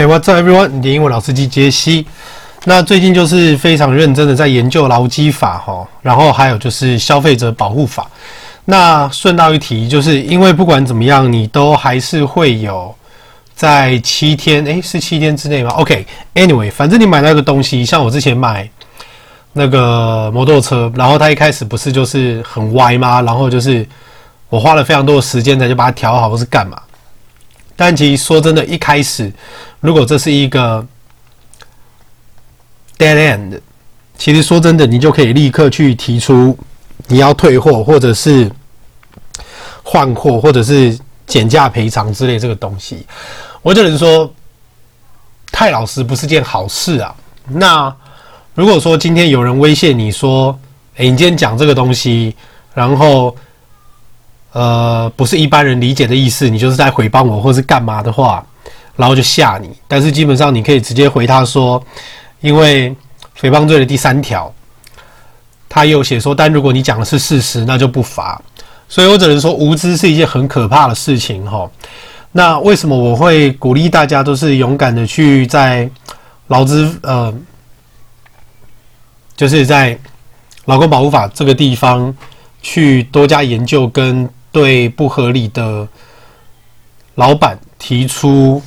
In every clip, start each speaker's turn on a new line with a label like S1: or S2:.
S1: Hey, what's up, everyone？你的英文老司机杰西。那最近就是非常认真的在研究劳基法哈，然后还有就是消费者保护法。那顺道一提，就是因为不管怎么样，你都还是会有在七天，诶，是七天之内吗？OK，Anyway，反正你买那个东西，像我之前买那个摩托车，然后它一开始不是就是很歪吗？然后就是我花了非常多的时间才就把它调好，或是干嘛？但其实说真的，一开始如果这是一个 dead end，其实说真的，你就可以立刻去提出你要退货，或者是换货，或者是减价赔偿之类这个东西。我只能说，太老实不是件好事啊。那如果说今天有人威胁你说，诶，你今天讲这个东西，然后。呃，不是一般人理解的意思，你就是在诽谤我或是干嘛的话，然后就吓你。但是基本上你可以直接回他说，因为诽谤罪的第三条，他有写说，但如果你讲的是事实，那就不罚。所以我只能说，无知是一件很可怕的事情齁。那为什么我会鼓励大家都是勇敢的去在劳资呃，就是在劳工保护法这个地方去多加研究跟。对不合理的老板提出，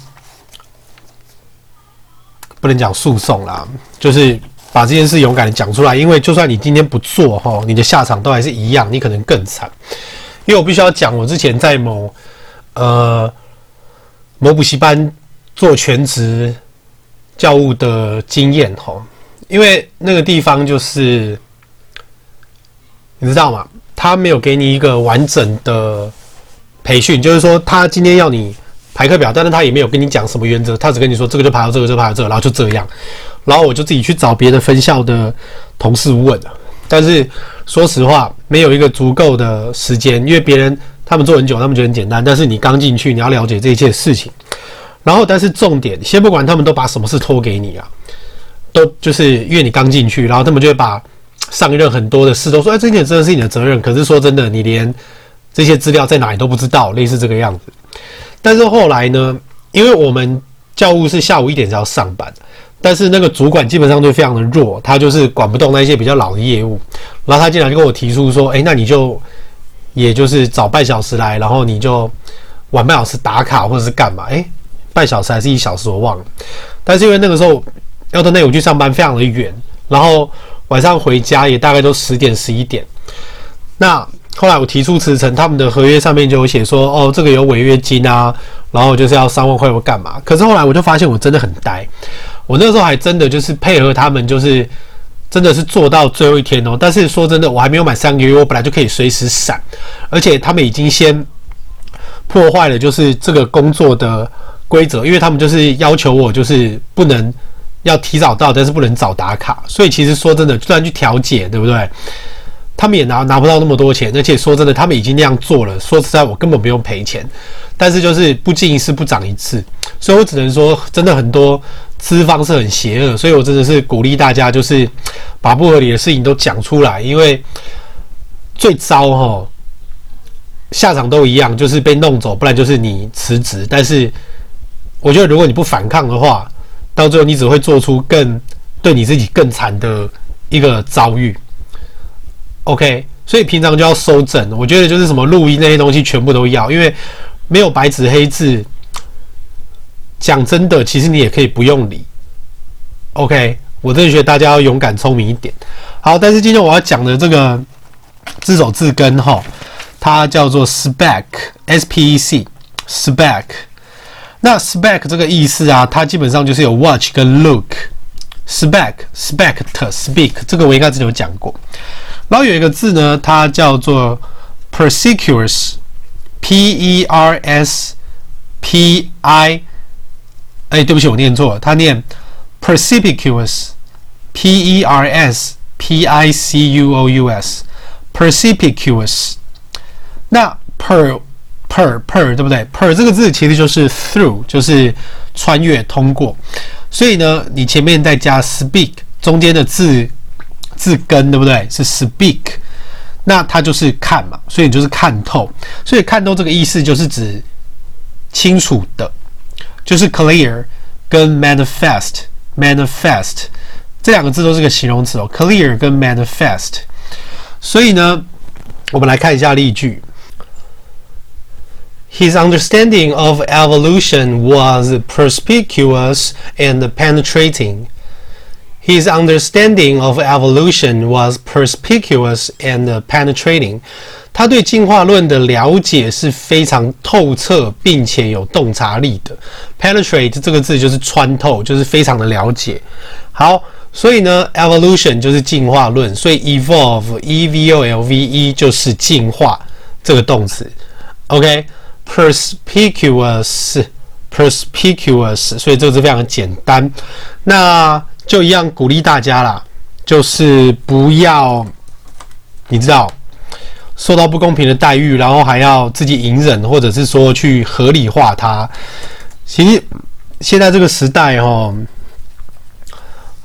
S1: 不能讲诉讼啦，就是把这件事勇敢的讲出来。因为就算你今天不做哈，你的下场都还是一样，你可能更惨。因为我必须要讲，我之前在某呃某补习班做全职教务的经验哈，因为那个地方就是你知道吗？他没有给你一个完整的培训，就是说他今天要你排课表，但是他也没有跟你讲什么原则，他只跟你说这个就排到这个，就排到这个，然后就这样，然后我就自己去找别的分校的同事问了，但是说实话，没有一个足够的时间，因为别人他们做很久，他们觉得很简单，但是你刚进去，你要了解这一切事情，然后但是重点，先不管他们都把什么事托给你啊，都就是因为你刚进去，然后他们就会把。上一任很多的事都说，哎，这件真的是你的责任。可是说真的，你连这些资料在哪里都不知道，类似这个样子。但是后来呢，因为我们教务是下午一点才要上班，但是那个主管基本上都非常的弱，他就是管不动那些比较老的业务。然后他进来就跟我提出说，哎，那你就也就是早半小时来，然后你就晚半小时打卡或者是干嘛？哎，半小时还是一小时我忘了。但是因为那个时候要到内湖去上班，非常的远，然后。晚上回家也大概都十点十一点。那后来我提出辞呈，他们的合约上面就有写说，哦，这个有违约金啊，然后就是要三万块或干嘛。可是后来我就发现我真的很呆，我那时候还真的就是配合他们，就是真的是做到最后一天哦。但是说真的，我还没有满三个月，我本来就可以随时闪，而且他们已经先破坏了就是这个工作的规则，因为他们就是要求我就是不能。要提早到，但是不能早打卡，所以其实说真的，就算去调解，对不对？他们也拿拿不到那么多钱，而且说真的，他们已经那样做了。说实在，我根本不用赔钱，但是就是不进一次不长一次，所以我只能说，真的很多资方是很邪恶，所以我真的是鼓励大家，就是把不合理的事情都讲出来，因为最糟哈，下场都一样，就是被弄走，不然就是你辞职。但是我觉得，如果你不反抗的话，到最后，你只会做出更对你自己更惨的一个遭遇。OK，所以平常就要收整。我觉得就是什么录音那些东西全部都要，因为没有白纸黑字。讲真的，其实你也可以不用理。OK，我真的觉得大家要勇敢聪明一点。好，但是今天我要讲的这个字首字根哈，它叫做 spec，S-P-E-C，spec。那 spec 这个意思啊，它基本上就是有 watch 跟 look。spec、spect、speak，这个我应该之前有讲过。然后有一个字呢，它叫做 persecuous，p-e-r-s-p-i，。哎，对不起，我念错了，它念 perspicuous，P-E-R-S-P-I-C-U-O-U-S。perspicuous。那 per per per 对不对？per 这个字其实就是 through，就是穿越、通过。所以呢，你前面再加 speak，中间的字字根对不对？是 speak，那它就是看嘛，所以你就是看透。所以看透这个意思就是指清楚的，就是 clear，跟 manifest，manifest 这两个字都是个形容词哦，clear 跟 manifest。所以呢，我们来看一下例句。His understanding of evolution was perspicuous and penetrating. His understanding of evolution was perspicuous and penetrating. 他对进化论的了解是非常透彻并且有洞察力的。Penetrate 这个字就是穿透，就是非常的了解。好，所以呢，evolution 就是进化论，所以 evolve，e v o l v e 就是进化这个动词。OK。 Perspicuous perspicuous，所以这个字非常简单。那就一样鼓励大家啦，就是不要你知道受到不公平的待遇，然后还要自己隐忍，或者是说去合理化它。其实现在这个时代哦，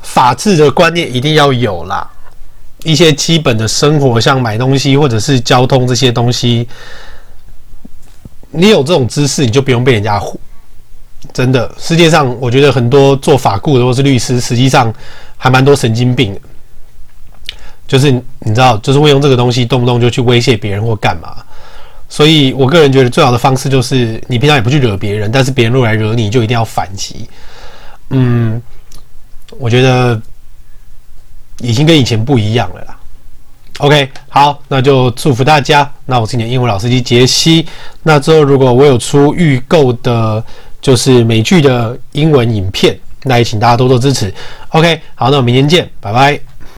S1: 法治的观念一定要有啦，一些基本的生活，像买东西或者是交通这些东西。你有这种知识，你就不用被人家唬。真的，世界上我觉得很多做法顾的或是律师，实际上还蛮多神经病的。就是你知道，就是会用这个东西动不动就去威胁别人或干嘛。所以我个人觉得最好的方式就是，你平常也不去惹别人，但是别人若来惹你，就一定要反击。嗯，我觉得已经跟以前不一样了啦。OK，好，那就祝福大家。那我是你的英文老司机杰西。那之后如果我有出预购的，就是美剧的英文影片，那也请大家多多支持。OK，好，那我们明天见，拜拜。